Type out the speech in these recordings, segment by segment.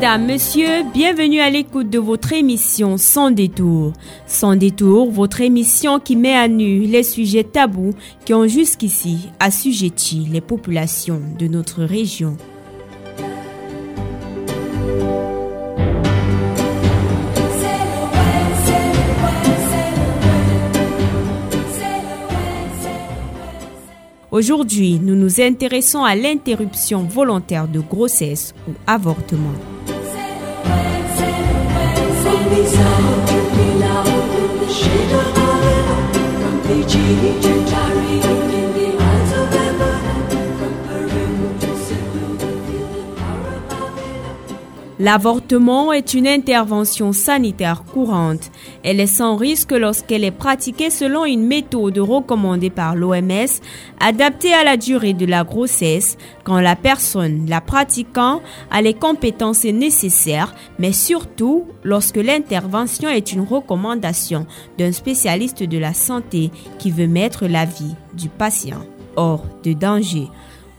Madame, Monsieur, bienvenue à l'écoute de votre émission Sans détour. Sans détour, votre émission qui met à nu les sujets tabous qui ont jusqu'ici assujetti les populations de notre région. Aujourd'hui, nous nous intéressons à l'interruption volontaire de grossesse ou avortement. Shade from Fiji to Tari. L'avortement est une intervention sanitaire courante. Elle est sans risque lorsqu'elle est pratiquée selon une méthode recommandée par l'OMS, adaptée à la durée de la grossesse, quand la personne la pratiquant a les compétences nécessaires, mais surtout lorsque l'intervention est une recommandation d'un spécialiste de la santé qui veut mettre la vie du patient hors de danger.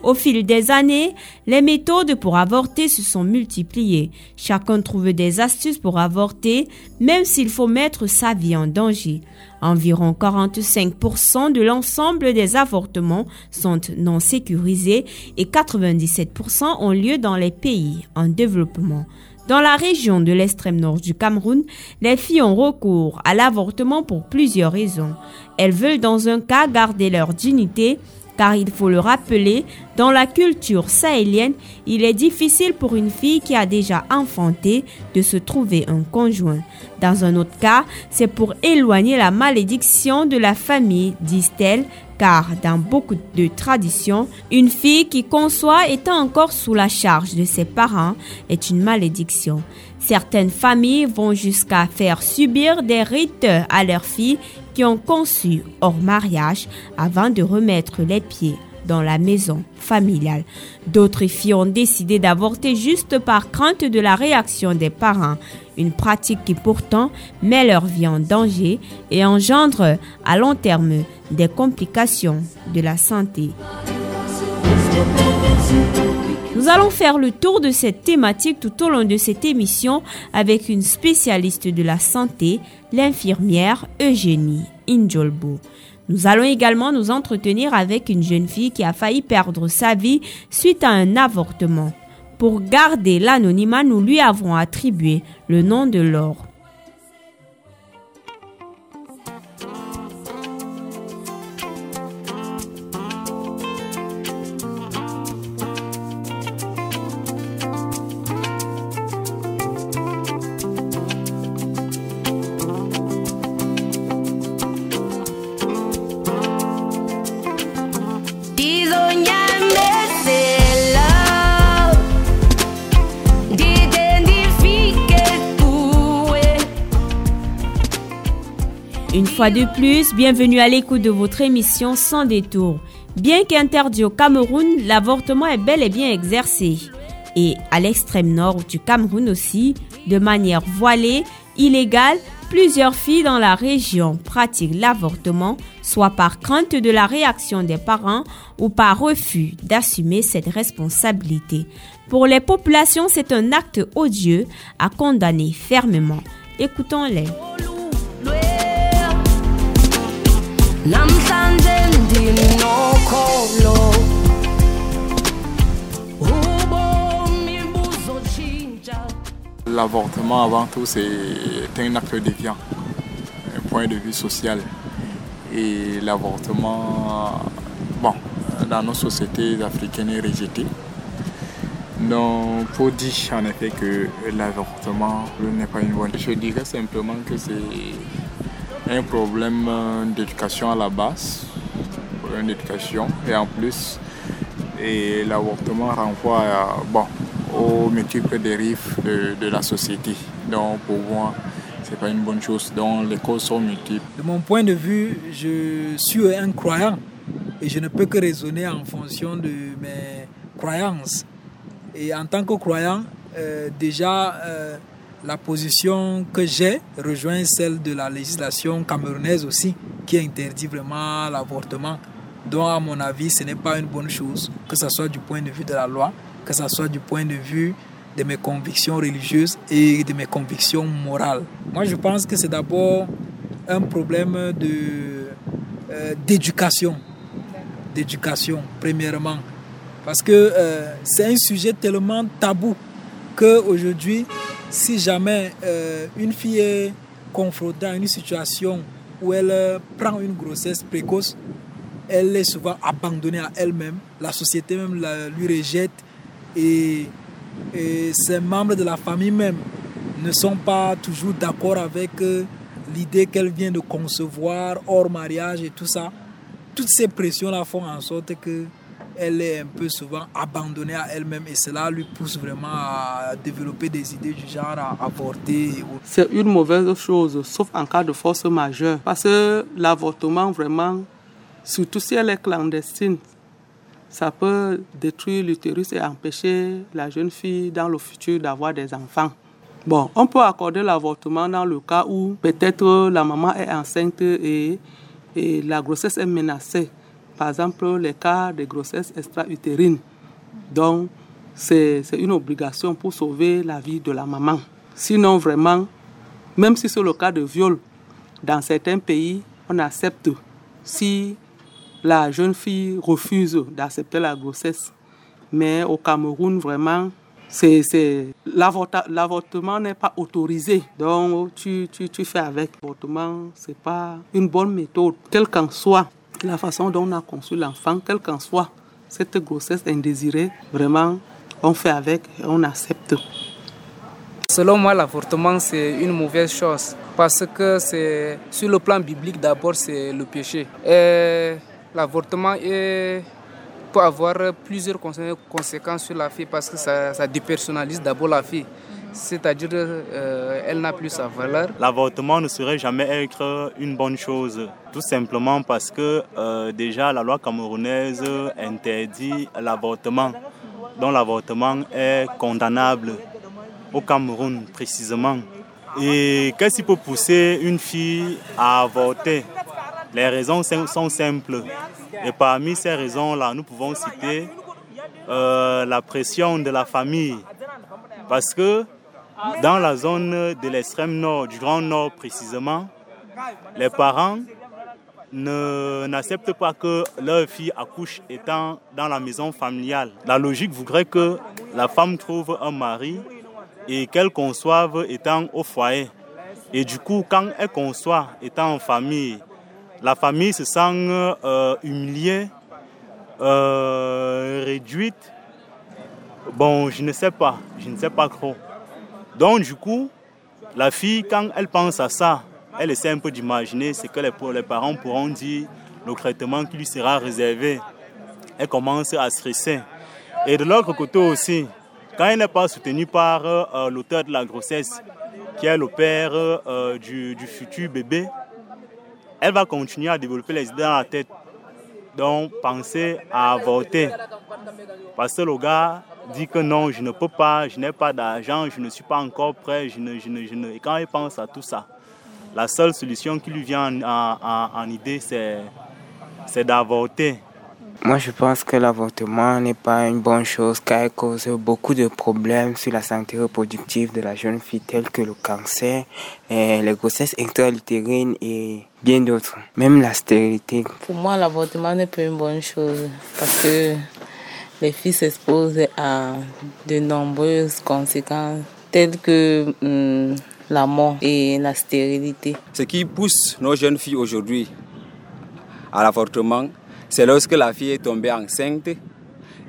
Au fil des années, les méthodes pour avorter se sont multipliées. Chacun trouve des astuces pour avorter, même s'il faut mettre sa vie en danger. Environ 45% de l'ensemble des avortements sont non sécurisés et 97% ont lieu dans les pays en développement. Dans la région de l'extrême nord du Cameroun, les filles ont recours à l'avortement pour plusieurs raisons. Elles veulent dans un cas garder leur dignité car il faut le rappeler, dans la culture sahélienne, il est difficile pour une fille qui a déjà enfanté de se trouver un conjoint. Dans un autre cas, c'est pour éloigner la malédiction de la famille, disent-elles, car dans beaucoup de traditions, une fille qui conçoit étant encore sous la charge de ses parents est une malédiction. Certaines familles vont jusqu'à faire subir des rites à leurs filles qui ont conçu hors mariage avant de remettre les pieds dans la maison familiale. D'autres filles ont décidé d'avorter juste par crainte de la réaction des parents, une pratique qui pourtant met leur vie en danger et engendre à long terme des complications de la santé. Nous allons faire le tour de cette thématique tout au long de cette émission avec une spécialiste de la santé, l'infirmière Eugénie Injolbo. Nous allons également nous entretenir avec une jeune fille qui a failli perdre sa vie suite à un avortement. Pour garder l'anonymat, nous lui avons attribué le nom de Laure. De plus, bienvenue à l'écoute de votre émission Sans détour. Bien qu'interdit au Cameroun, l'avortement est bel et bien exercé. Et à l'extrême nord du Cameroun aussi, de manière voilée, illégale, plusieurs filles dans la région pratiquent l'avortement, soit par crainte de la réaction des parents ou par refus d'assumer cette responsabilité. Pour les populations, c'est un acte odieux à condamner fermement. Écoutons-les. L'avortement avant tout c'est un acte déviant, un point de vue social. Et l'avortement, bon, dans nos sociétés africaines est rejeté. Donc, pour dire en effet que l'avortement n'est pas une bonne. Je dirais simplement que c'est un problème d'éducation à la base, une éducation, et en plus, l'avortement renvoie bon, aux multiples dérives de, de, la société. Donc pour moi, c'est pas une bonne chose. Donc les causes sont multiples. De mon point de vue, je suis un croyant Et je ne peux que raisonner en fonction de mes croyances. Et en tant que croyant, euh, déjà, euh, la position que j'ai rejoint celle de la législation camerounaise aussi, qui interdit vraiment l'avortement. Donc, à mon avis, ce n'est pas une bonne chose, que ce soit du point de vue de la loi, que ce soit du point de vue de mes convictions religieuses et de mes convictions morales. Moi, je pense que c'est d'abord un problème de, euh, d'éducation. D'éducation, premièrement. Parce que euh, c'est un sujet tellement tabou qu'aujourd'hui, si jamais euh, une fille est confrontée à une situation où elle prend une grossesse précoce, elle est souvent abandonnée à elle-même. La société même la, lui rejette et, et, ses membres de la famille même ne sont pas toujours d'accord avec l'idée qu'elle vient de concevoir hors mariage et tout ça. Toutes ces pressions-là font en sorte que elle est un peu souvent abandonnée à elle-même et cela lui pousse vraiment à développer des idées du genre à avorter. C'est une mauvaise chose, sauf en cas de force majeure. Parce que l'avortement, vraiment, surtout si elle est clandestine, ça peut détruire l'utérus et empêcher la jeune fille dans le futur d'avoir des enfants. Bon, on peut accorder l'avortement dans le cas où peut-être la maman est enceinte et, et la grossesse est menacée. Par exemple, les cas de grossesse extra-utérine. Donc, c'est une obligation pour sauver la vie de la maman. Sinon, vraiment, même si c'est le cas de viol, dans certains pays, on accepte si la jeune fille refuse d'accepter la grossesse. Mais au Cameroun, vraiment, l'avortement n'est pas autorisé. Donc, tu, tu, tu fais avec. L'avortement, ce n'est pas une bonne méthode, quelle qu'en soit la façon dont on a conçu l'enfant, quelle qu'en soit cette grossesse indésirée, vraiment, on fait avec et on accepte. Selon moi, l'avortement, c'est une mauvaise chose parce que c'est sur le plan biblique, d'abord, c'est le péché. Et l'avortement peut avoir plusieurs conséquences sur la fille parce que ça, ça dépersonnalise d'abord la fille c'est-à-dire euh, elle n'a plus sa valeur. L'avortement ne saurait jamais être une bonne chose, tout simplement parce que euh, déjà la loi camerounaise interdit l'avortement, dont l'avortement est condamnable au Cameroun précisément. Et qu'est-ce qui peut pousser une fille à avorter? Les raisons sont simples. Et parmi ces raisons-là, nous pouvons citer euh, la pression de la famille. Parce que dans la zone de l'extrême nord, du Grand Nord précisément, les parents n'acceptent pas que leur fille accouche étant dans la maison familiale. La logique voudrait que la femme trouve un mari et qu'elle conçoive étant au foyer. Et du coup, quand elle conçoit étant en famille, la famille se sent euh, humiliée, euh, réduite. Bon, je ne sais pas, je ne sais pas trop. Donc du coup, la fille, quand elle pense à ça, elle essaie un peu d'imaginer ce que les, les parents pourront dire, le traitement qui lui sera réservé. Elle commence à stresser. Et de l'autre côté aussi, quand elle n'est pas soutenue par euh, l'auteur de la grossesse, qui est le père euh, du, futur bébé, elle va continuer à développer les idées dans la tête. Donc, penser à avorter. Parce que le gars dit que non, je ne peux pas, je n'ai pas d'argent, je ne suis pas encore prêt. Je ne, je ne, je ne... Et quand il pense à tout ça, la seule solution qui lui vient en, en, en idée, c'est d'avorter. Moi, je pense que l'avortement n'est pas une bonne chose car il cause beaucoup de problèmes sur la santé reproductive de la jeune fille, tels que le cancer, et les grossesses intra-utérines et bien d'autres, même la stérilité. Pour moi, l'avortement n'est pas une bonne chose parce que les filles s'exposent à de nombreuses conséquences telles que hum, la mort et la stérilité. Ce qui pousse nos jeunes filles aujourd'hui à l'avortement, c'est lorsque la fille est tombée enceinte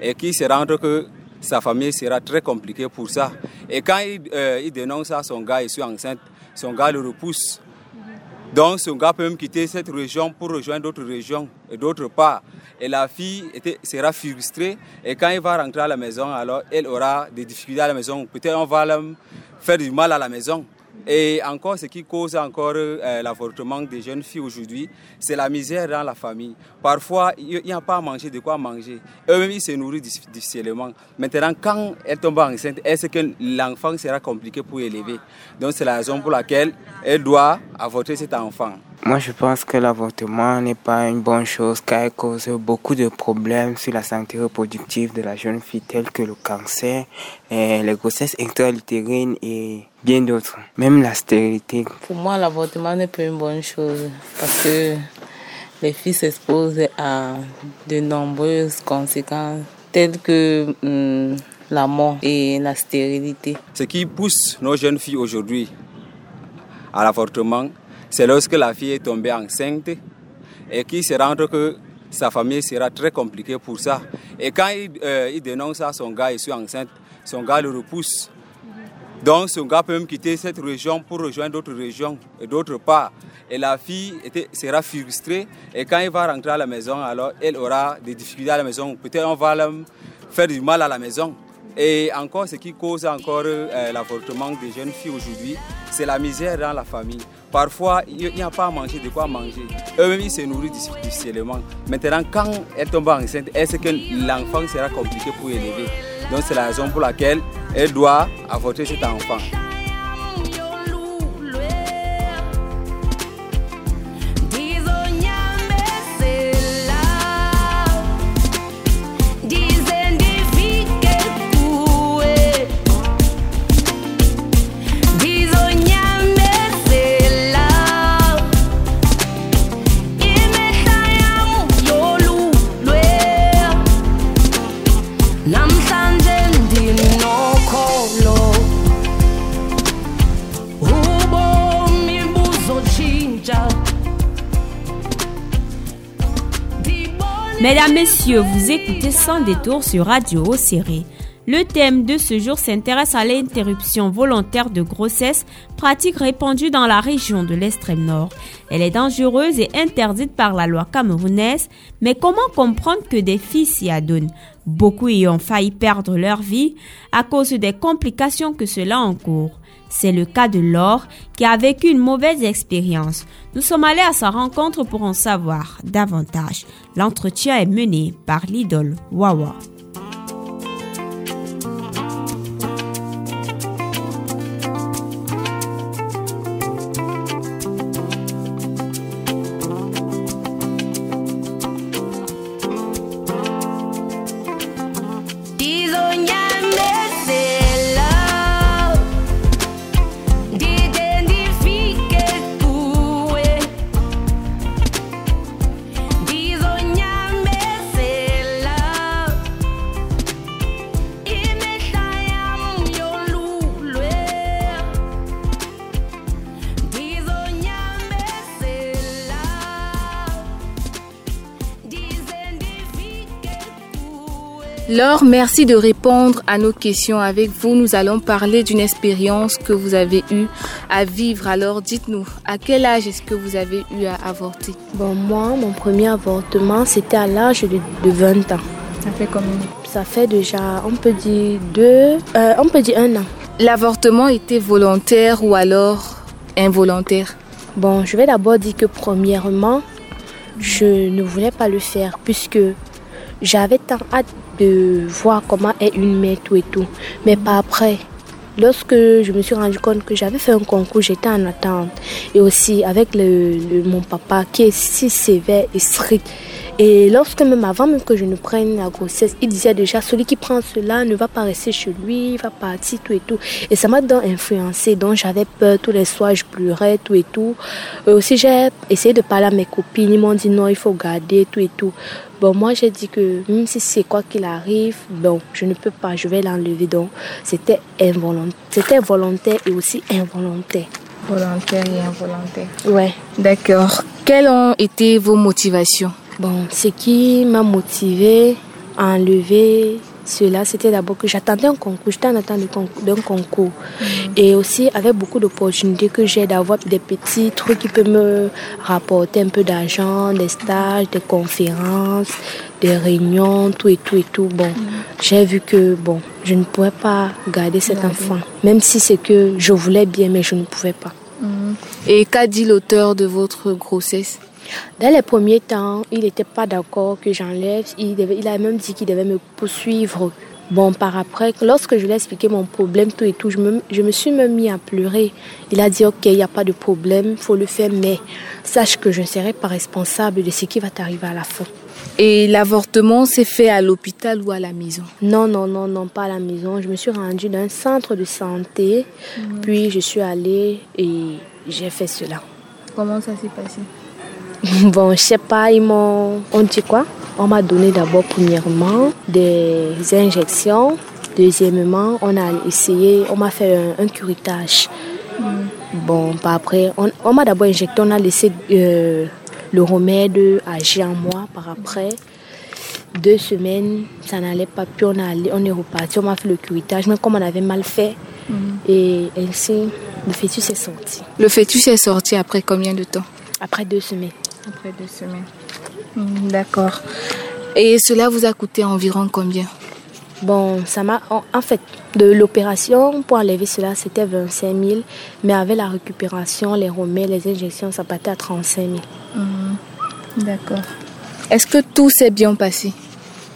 et qui se rend que sa famille sera très compliquée pour ça. Et quand il, euh, dénonce à son gars, je suis enceinte, son gars le repousse. Donc son gars peut même quitter cette région pour rejoindre d'autres régions et d'autre part. Et la fille sera frustrée et quand il va rentrer à la maison, alors elle aura des difficultés à la maison. Peut-être on va faire du mal à la maison. Et encore, ce qui cause encore euh, l'avortement des jeunes filles aujourd'hui, c'est la misère dans la famille. Parfois, il n'y a pas à manger, de quoi manger. Eux-mêmes, ils se nourrissent difficilement. Maintenant, quand elles tombent enceinte, est-ce que l'enfant sera compliqué pour élever? Donc, c'est la raison pour laquelle elle doit avorter cet enfant. Moi, je pense que l'avortement n'est pas une bonne chose car il cause beaucoup de problèmes sur la santé reproductive de la jeune fille, tels que le cancer, et les grossesses intra-utérines et bien d'autres, même la stérilité. Pour moi, l'avortement n'est pas une bonne chose parce que les filles s'exposent à de nombreuses conséquences telles que hum, la mort et la stérilité. Ce qui pousse nos jeunes filles aujourd'hui à l'avortement, c'est lorsque la fille est tombée enceinte et qu'il se rend que sa famille sera très compliquée pour ça. Et quand il, euh, il dénonce à son gars, je suis enceinte, son gars le repousse. Donc son gars peut même quitter cette région pour rejoindre d'autres régions et d'autres parts. Et la fille sera frustrée et quand il va rentrer à la maison, alors elle aura des difficultés à la maison. Peut-être on va faire du mal à la maison. Et encore, ce qui cause encore euh, l'avortement des jeunes filles aujourd'hui, c'est la misère dans la famille. Parfois, il n'y a pas à manger, de quoi manger. Eux-mêmes, ils se nourrissent difficilement. Maintenant, quand elle tombe enceinte, est-ce que l'enfant sera compliqué pour élever? Donc, c'est la raison pour laquelle elle doit avorter cet enfant. Mesdames, Messieurs, vous écoutez Sans détour sur Radio Série. Le thème de ce jour s'intéresse à l'interruption volontaire de grossesse, pratique répandue dans la région de l'extrême nord. Elle est dangereuse et interdite par la loi camerounaise, mais comment comprendre que des filles s'y adonnent? Beaucoup y ont failli perdre leur vie à cause des complications que cela encourt. C'est le cas de Laure qui a vécu une mauvaise expérience. Nous sommes allés à sa rencontre pour en savoir davantage. L'entretien est mené par l'idole Wawa. Alors, merci de répondre à nos questions avec vous. Nous allons parler d'une expérience que vous avez eue à vivre. Alors, dites-nous, à quel âge est-ce que vous avez eu à avorter? Bon, moi, mon premier avortement, c'était à l'âge de, 20 ans. Ça fait combien? Ça fait déjà, on peut dire deux, euh, on peut dire un an. L'avortement était volontaire ou alors involontaire? Bon, je vais d'abord dire que premièrement, je ne voulais pas le faire puisque j'avais tant hâte voir comment est une mère, tout et tout. Mais pas après. Lorsque je me suis rendu compte que j'avais fait un concours, j'étais en attente. Et aussi avec le, mon papa qui est si sévère et strict. Et lorsque même avant même que je ne prenne la grossesse, il disait déjà celui qui prend cela ne va pas rester chez lui, il va partir tout et tout. Et ça m'a donc influencé, donc j'avais peur tous les soirs, je pleurais tout et tout. Et aussi j'ai essayé de parler à mes copines, ils m'ont dit non, il faut garder tout et tout. Bon, moi j'ai dit que même si c'est quoi qu'il arrive, bon, je ne peux pas, je vais l'enlever. Donc c'était involontaire, c'était volontaire et aussi involontaire. Volontaire et involontaire. Ouais. D'accord. Quelles ont été vos motivations? Bon, ce qui m'a motivé à enlever cela, c'était d'abord que j'attendais un concours, j'étais en attente d'un concours. Mm. Et aussi avec beaucoup d'opportunités que j'ai d'avoir des petits trucs qui peuvent me rapporter un peu d'argent, des stages, des conférences, des réunions, tout et tout et tout. Bon, mm. j'ai vu que bon, je ne pouvais pas garder cet enfant, même si c'est que je voulais bien, mais je ne pouvais pas. Mm. Et qu'a dit l'auteur de votre grossesse? Dans les premiers temps, il n'était pas d'accord que j'enlève. Il, il a même dit qu'il devait me poursuivre. Bon, par après, lorsque je lui ai expliqué mon problème, tout et tout, je me, je me suis même mis à pleurer. Il a dit, OK, il n'y a pas de problème, il faut le faire, mais sache que je ne serai pas responsable de ce qui va t'arriver à la fin. Et l'avortement s'est fait à l'hôpital ou à la maison? Non, non, non, non, pas à la maison. Je me suis rendue dans un centre de santé, puis je suis allée et j'ai fait cela. Comment ça s'est passé? Bon, je sais pas, ils m'ont. On dit quoi? On m'a donné d'abord, premièrement, des injections. Deuxièmement, on a essayé, on m'a fait un, curitage. Mm. Bon, pas après, on, m'a d'abord injecté, on a laissé euh, le remède agir en moi. Par après, deux semaines, ça n'allait pas, puis on, a, on est reparti, on m'a fait le curitage, mais comme on avait mal fait, mm. et ainsi, le fœtus est sorti. Le fœtus est sorti après combien de temps? Après deux semaines. Après deux semaines. Hmm, d'accord. Et cela vous a coûté environ combien? Bon, ça m'a. En fait, de l'opération pour enlever cela, c'était 25 000. Mais avec la récupération, les remèdes, les injections, ça partait à 35 000. Hmm, d'accord. Est-ce que tout s'est bien passé?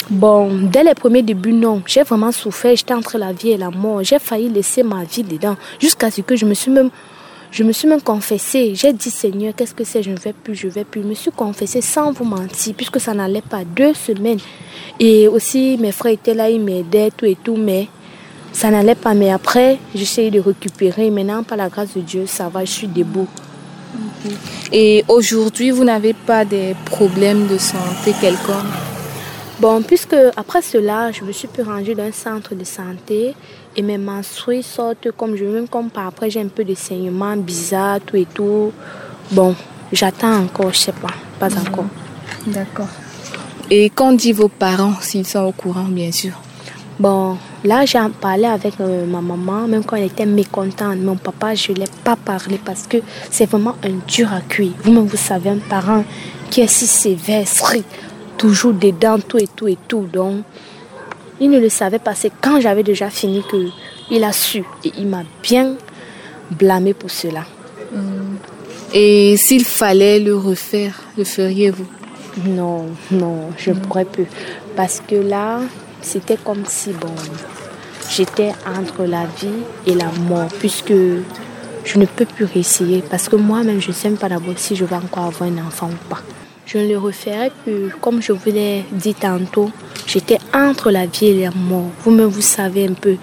Bon, dès les premiers débuts, non. J'ai vraiment souffert. J'étais entre la vie et la mort. J'ai failli laisser ma vie dedans. Jusqu'à ce que je me suis même je me suis même confessée. J'ai dit, Seigneur, qu'est-ce que c'est? Je ne vais plus, je ne vais plus. Je me suis confessée sans vous mentir, puisque ça n'allait pas. Deux semaines. Et aussi, mes frères étaient là, ils m'aidaient, tout et tout, mais ça n'allait pas. Mais après, j'essayais de récupérer. Maintenant, par la grâce de Dieu, ça va, je suis debout. Et aujourd'hui, vous n'avez pas de problèmes de santé quelconque? Bon, puisque après cela, je me suis pu ranger dans un centre de santé et mes menstrues sortent comme je veux, même comme par après j'ai un peu de saignement bizarre, tout et tout. Bon, j'attends encore, je sais pas, pas mhm. encore. D'accord. Et qu'ont dit vos parents, s'ils sont au courant, bien sûr? Bon, là j'ai parlé avec euh, ma maman, même quand elle était mécontente. Mon papa, je ne l'ai pas parlé parce que c'est vraiment un dur à cuire. Vous-même, vous savez, un parent qui est si sévère, strict toujours dedans, tout et tout et tout. Donc, il ne le savait pas. C'est quand j'avais déjà fini que il a su. Et il m'a bien blâmé pour cela. Hmm. Et s'il fallait le refaire, le feriez-vous? Non, non, je ne pourrais plus. Parce que là, c'était comme si, bon, j'étais entre la vie et la mort. Puisque je ne peux plus réessayer. Parce que moi-même, je ne sais même pas d'abord si je vais encore avoir un enfant ou pas je ne le referai plus. Comme je vous l'ai dit tantôt, j'étais entre la vie et la mort. Vous-même, vous savez un peu.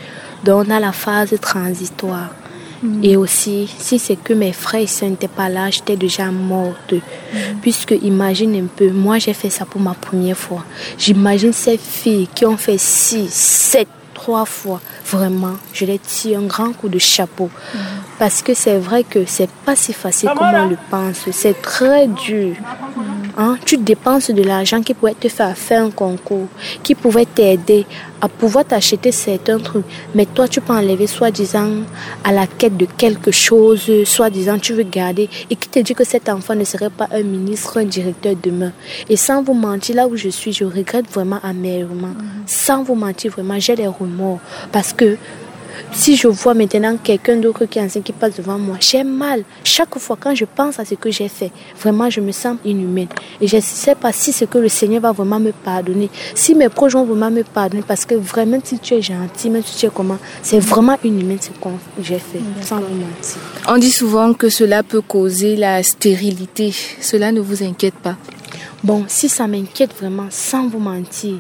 Donc, on a la phase transitoire. Mm. Et aussi, si c'est que mes frères n'étaient pas là, j'étais déjà morte. Mm. Puisque, imagine un peu, moi j'ai fait ça pour ma première fois. J'imagine ces filles qui ont fait six, sept, trois fois. Vraiment, je les tire un grand coup de chapeau. Mm. Parce que c'est vrai que c'est pas si facile comme on le pense. C'est très dur. Hein? Tu dépenses de l'argent qui pourrait te faire faire un concours, qui pouvait t'aider à pouvoir t'acheter certains trucs. Mais toi, tu peux enlever soi-disant à la quête de quelque chose, soi-disant tu veux garder, et qui te dit que cet enfant ne serait pas un ministre, un directeur demain. Et sans vous mentir, là où je suis, je regrette vraiment amèrement. Mhm. Sans vous mentir, vraiment, j'ai des remords. Parce que si je vois maintenant quelqu'un d'autre qui est qui passe devant moi, j'ai mal. Chaque fois quand je pense à ce que j'ai fait, vraiment je me sens inhumaine. Et je ne sais pas si ce que le Seigneur va vraiment me pardonner. Si mes proches vont vraiment me pardonner. Parce que vraiment, si tu es gentil, même si tu es comment, c'est vraiment inhumain ce que j'ai fait. Sans vous mentir. On dit souvent que cela peut causer la stérilité. Cela ne vous inquiète pas? Bon, si ça m'inquiète vraiment, sans vous mentir,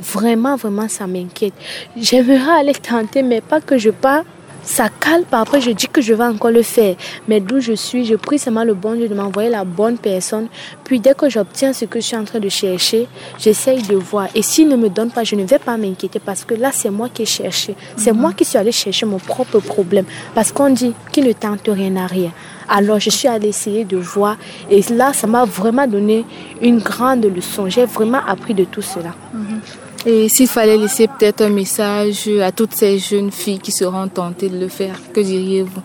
Vraiment, vraiment, ça m'inquiète. J'aimerais aller tenter, mais pas que je pars. Ça calme, après je dis que je vais encore le faire. Mais d'où je suis, je prie seulement le bon Dieu de m'envoyer la bonne personne. Puis dès que j'obtiens ce que je suis en train de chercher, j'essaye de voir. Et s'il ne me donne pas, je ne vais pas m'inquiéter parce que là, c'est moi qui ai cherché. C'est moi qui suis allé chercher mon propre problème. Parce qu'on dit qu'il ne tente rien à rien. Alors je suis allée essayer de voir. Et là, ça m'a vraiment donné une grande leçon. J'ai vraiment appris de tout cela. Mhm. Et s'il fallait laisser peut-être un message à toutes ces jeunes filles qui seront tentées de le faire, que diriez-vous?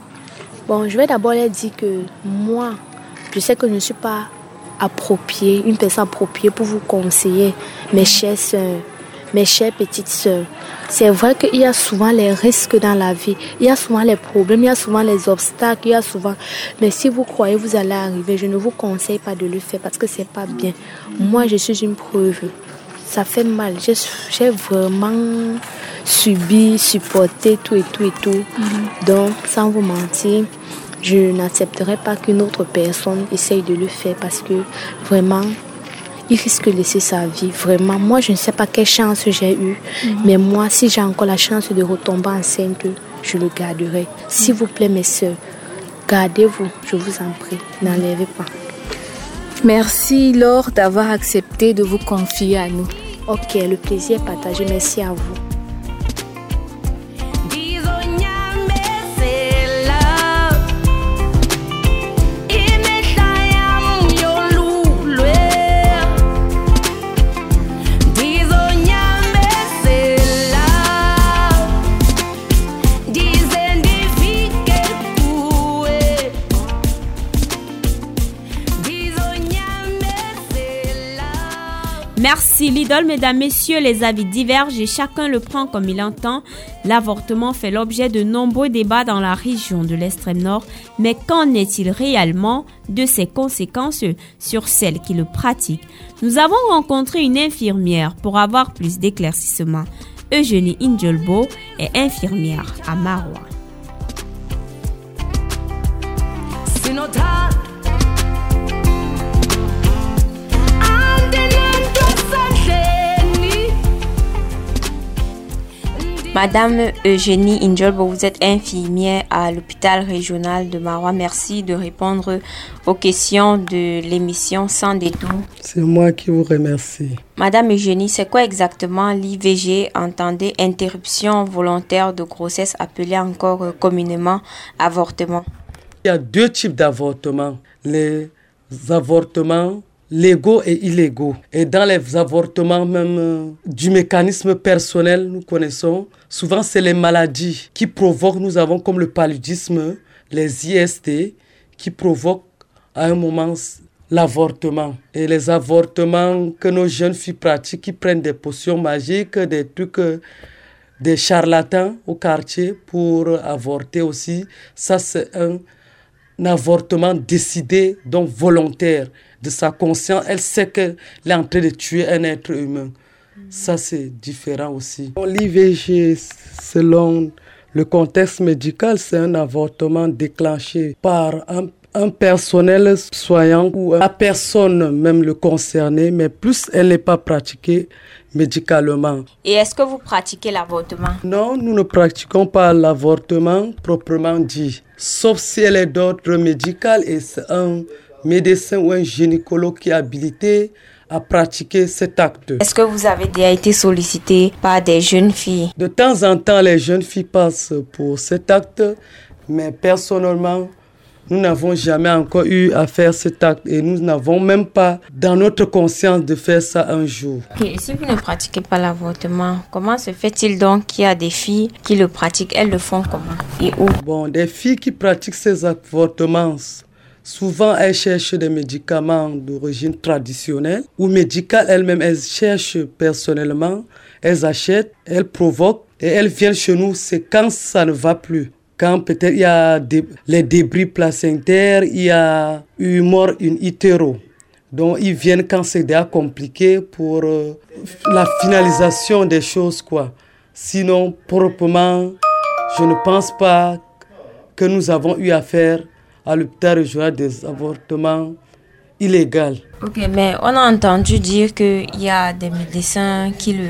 Bon, je vais d'abord leur dire que moi, je sais que je ne suis pas appropriée, une personne appropriée pour vous conseiller, mes chères soeurs, mes chères petites soeurs. C'est vrai qu'il y a souvent les risques dans la vie, il y a souvent les problèmes, il y a souvent les obstacles, il y a souvent. Mais si vous croyez vous allez arriver, je ne vous conseille pas de le faire parce que c'est pas bien. Moi, je suis une preuve. Ça fait mal. J'ai vraiment subi, supporté tout et tout et tout. Donc, sans vous mentir, je n'accepterai pas qu'une autre personne essaye de le faire parce que vraiment, il risque de laisser sa vie. Vraiment, moi, je ne sais pas quelle chance j'ai eue, mais moi, si j'ai encore la chance de retomber enceinte, je le garderai. S'il vous plaît, mes soeurs, gardez-vous, je vous en prie, n'enlèvez pas. Merci Laure d'avoir accepté de vous confier à nous. Ok, le plaisir partagé. Merci à vous. Merci l'idole, mesdames, messieurs, les avis divergent et chacun le prend comme il entend. L'avortement fait l'objet de nombreux débats dans la région de l'extrême nord, mais qu'en est-il réellement de ses conséquences sur celles qui le pratiquent? Nous avons rencontré une infirmière pour avoir plus d'éclaircissements. Eugénie Injolbo est infirmière à Marois. Madame Eugénie Injolbo, vous êtes infirmière à l'hôpital régional de Marois. Merci de répondre aux questions de l'émission Sans détour. C'est moi qui vous remercie. Madame Eugénie, c'est quoi exactement l'IVG Entendez interruption volontaire de grossesse appelée encore communément avortement. Il y a deux types d'avortements. Les avortements légaux et illégaux. Et dans les avortements même euh, du mécanisme personnel, nous connaissons, souvent c'est les maladies qui provoquent, nous avons comme le paludisme, les IST, qui provoquent à un moment l'avortement. Et les avortements que nos jeunes filles pratiquent, qui prennent des potions magiques, des trucs, euh, des charlatans au quartier pour avorter aussi, ça c'est un, un avortement décidé, donc volontaire de sa conscience, elle sait qu'elle est en train de tuer un être humain. Ça, c'est différent aussi. L'IVG, selon le contexte médical, c'est un avortement déclenché par un, un, personnel soignant ou la personne même le concerné, mais plus elle n'est pas pratiquée médicalement. Et est-ce que vous pratiquez l'avortement? Non, nous ne pratiquons pas l'avortement proprement dit, sauf si elle est d'ordre médical et c'est un médecin ou un gynécologue qui est habilité à pratiquer cet acte. Est-ce que vous avez déjà été sollicité par des jeunes filles? De temps en temps, les jeunes filles passent pour cet acte, mais personnellement, nous n'avons jamais encore eu à faire cet acte et nous n'avons même pas dans notre conscience de faire ça un jour. Et si vous ne pratiquez pas l'avortement, comment se fait-il donc qu'il y a des filles qui le pratiquent? Elles le font comment? Et où? Bon, des filles qui pratiquent ces avortements Souvent, elles cherchent des médicaments d'origine traditionnelle ou médicale elles-mêmes. Elles cherchent personnellement, elles achètent, elles provoquent et elles viennent chez nous. C'est quand ça ne va plus. Quand peut-être il y a des, les débris placentaires, il y a eu mort une hétéro. Donc ils viennent quand c'est déjà compliqué pour euh, la finalisation des choses quoi. Sinon proprement, je ne pense pas que nous avons eu affaire à l'hôpital régional des avortements illégaux. Ok, mais on a entendu dire qu'il y a des médecins qui le,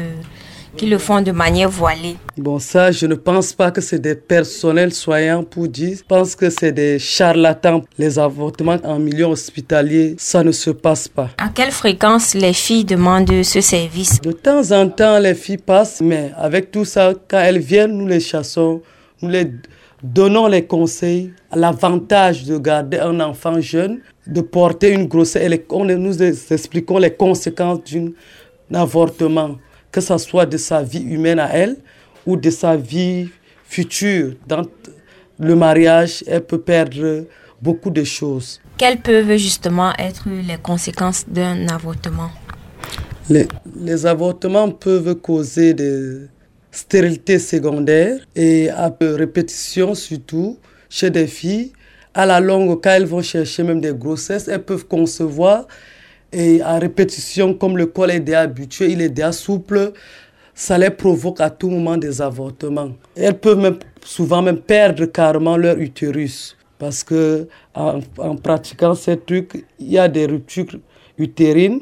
qui le font de manière voilée. Bon, ça, je ne pense pas que c'est des personnels soignants pour dire. Je pense que c'est des charlatans. Les avortements en milieu hospitalier, ça ne se passe pas. À quelle fréquence les filles demandent ce service? De temps en temps, les filles passent, mais avec tout ça, quand elles viennent, nous les chassons, nous les donnons les conseils, l'avantage de garder un enfant jeune, de porter une grossesse. Et on, nous expliquons les conséquences d'un avortement. que ce soit de sa vie humaine à elle ou de sa vie future. Dans le mariage, elle peut perdre beaucoup de choses. Quelles peuvent justement être les conséquences d'un avortement? Les, les, avortements peuvent causer des stérilités secondaires et à répétition surtout chez des filles. À la longue, quand elles vont chercher même des grossesses, elles peuvent concevoir et à répétition, comme le col est déjà habitué, il est déjà souple, ça les provoque à tout moment des avortements. Elles peuvent même, souvent même perdre carrément leur utérus parce que en, pratiquant ces trucs, il y a des ruptures utérines.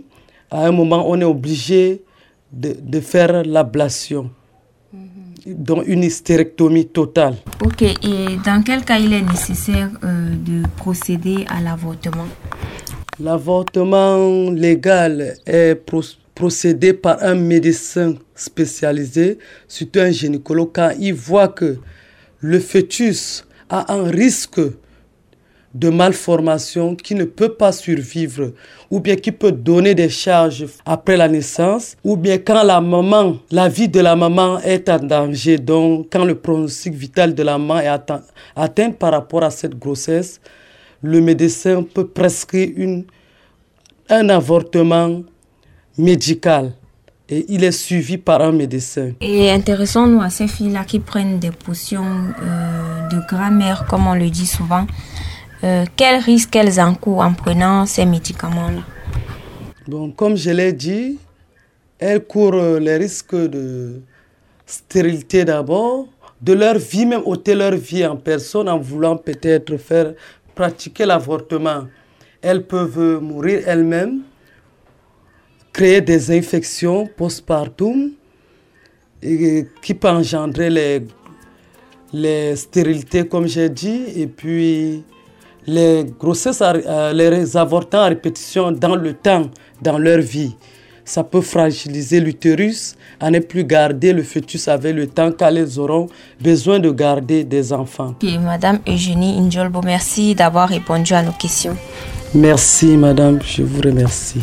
À un moment, on est obligé de faire l'ablation, donc une hystérectomie totale. Ok, et dans quel cas il est nécessaire euh, de procéder à l'avortement? L'avortement légal est procédé par un médecin spécialisé, surtout un gynécologue, quand il voit que le fœtus a un risque de malformation qui ne peut pas survivre ou bien qui peut donner des charges après la naissance ou bien quand la maman, la vie de la maman est en danger, donc quand le pronostic vital de la maman est atteint, atteint par rapport à cette grossesse, le médecin peut prescrire une, un avortement médical et il est suivi par un médecin. Et intéressons-nous à ces filles-là qui prennent des potions euh, de grammaire, comme on le dit souvent. Euh, quel risque elles encourent en prenant ces médicaments-là bon, Comme je l'ai dit, elles courent les risques de stérilité d'abord, de leur vie, même ôter leur vie en personne en voulant peut-être faire pratiquer l'avortement. Elles peuvent mourir elles-mêmes, créer des infections postpartum et qui peuvent engendrer les, les stérilités, comme j'ai dit, et puis les grossesses, les avortements à répétition dans le temps, dans leur vie. Ça peut fragiliser l'utérus à ne plus garder le fœtus avec le temps car elles auront besoin de garder des enfants. Et Madame Eugénie Indjolbo, merci d'avoir répondu à nos questions. Merci Madame, je vous remercie.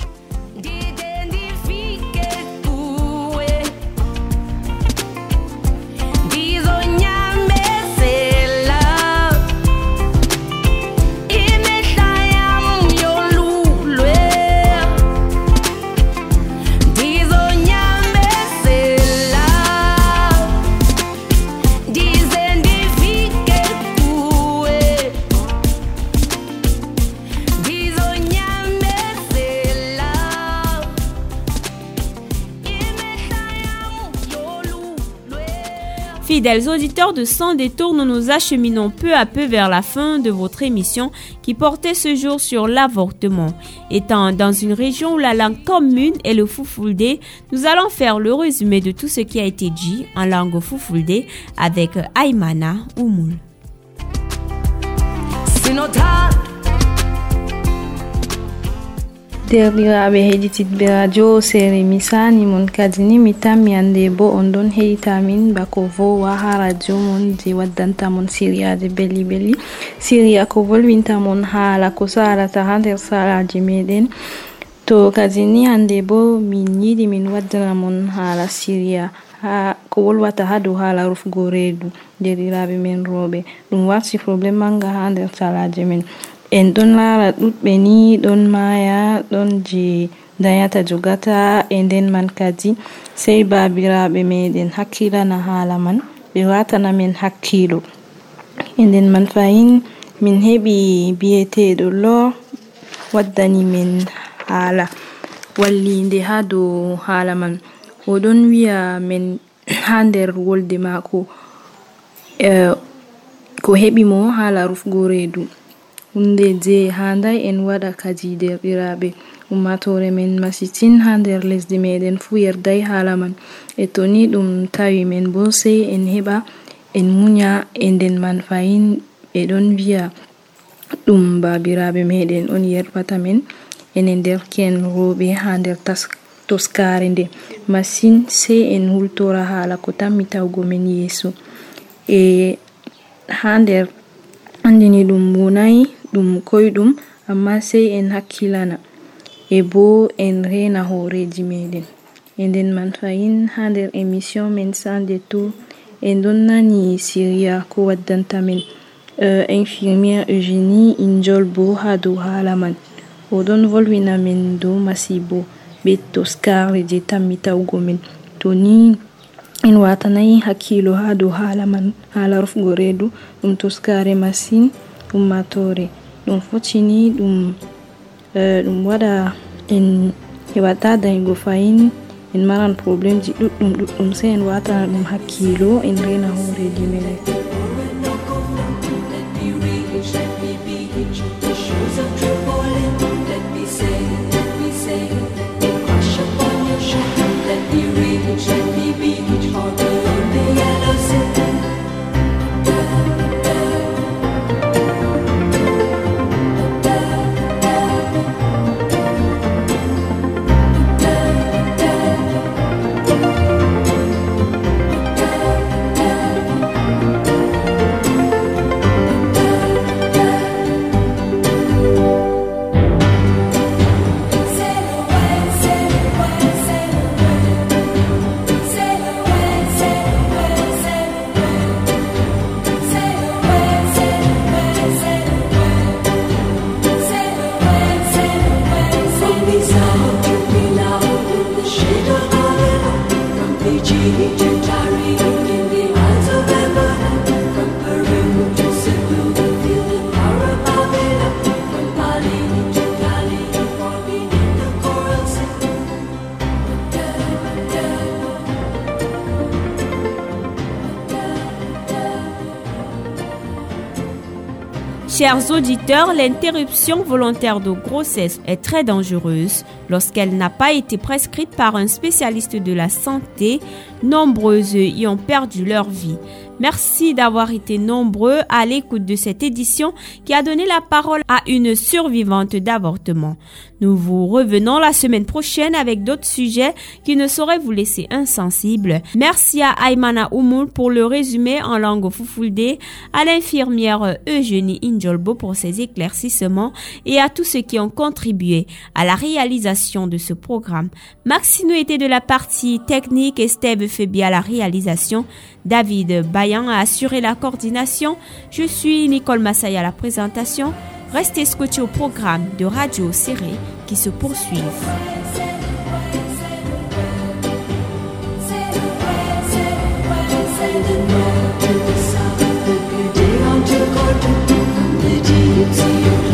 Fidèles auditeurs de Sans détour, nous nous acheminons peu à peu vers la fin de votre émission qui portait ce jour sur l'avortement. Étant dans une région où la langue commune est le Fufulde, nous allons faire le résumé de tout ce qui a été dit en langue Fufulde avec Aymana Oumoul. Derɗiraɓe heɗititɓe radio sere mi sani mon kadi ni mi tammi hande bo on ɗon heɗitamin bako vowa ha radio mon je waddantamon siriyaje belli belli siriya ko volwintamon haala ko salata ha nder salaji meɗen to kadi ni hande bo min yiɗi min waddanamon haala siriya ha ko wolwata ha dow haala rufgo reedu derɗiraɓe men rooɓe ɗum warti probléme manga ha nder salaje men en ɗon lara ɗuɗɓe ni ɗon maya ɗon je dayata jogata e nden man kadi sei babiraɓe meɗen hakkilana hala man ɓe watana men hakkilo e nden man fahin min heɓi biyeteɗo lo waddani men hala wallinde ha dow hala man. oɗon ɗon wiya men ha nder wolde maako eh, ko heɓi mo hala rufgo reedu. hunde je handai en waɗa kadi derɗiraɓe ummatore men masitin ha nder lesdi meɗen fu yerdai hala man. E to ni ɗum tawi men bo sei en heɓa en munya e nden man fayin ɓe ɗon wiya ɗum babiraɓe meɗen on yerɓata men enen derke'en roɓe ha nder toskare nde. Masin sei en hultora hala ko tammi tawgo men yeeso. E ha nder andini ɗum wonai ɗum koyɗum amma sei en hakkilana. E bo en rena horeji meɗen. Nden man fayin ha nder émission men sans détour e don nani syria ko waddanta men. Uh, infirmière eugénie ha dow hala man. O don volwina men dow masibo be toskarle je tammi tawgo men. To ni en watanayi hakkilo ha dow hala man hala reedu ɗum toskare masin ummatore ɗum fotini ɗum ɗum waɗa en heɓata dayigo fayin en maran probléme ji ɗuɗɗum ɗuɗɗum sei en watana ɗum hakkilo en rena horeji menen Chers auditeurs, l'interruption volontaire de grossesse est très dangereuse lorsqu'elle n'a pas été prescrite par un spécialiste de la santé. Nombreuses y ont perdu leur vie. Merci d'avoir été nombreux à l'écoute de cette édition qui a donné la parole à une survivante d'avortement. Nous vous revenons la semaine prochaine avec d'autres sujets qui ne sauraient vous laisser insensibles. Merci à Aymana Oumoul pour le résumé en langue foufoulde, à l'infirmière Eugénie Injolbo pour ses éclaircissements et à tous ceux qui ont contribué à la réalisation de ce programme. Maxino était de la partie technique et Steve Febi à la réalisation, David Bayan a assuré la coordination. Je suis Nicole Massaï à la présentation. Restez scotchés au programme de Radio Serré qui se poursuivent. Deep sea.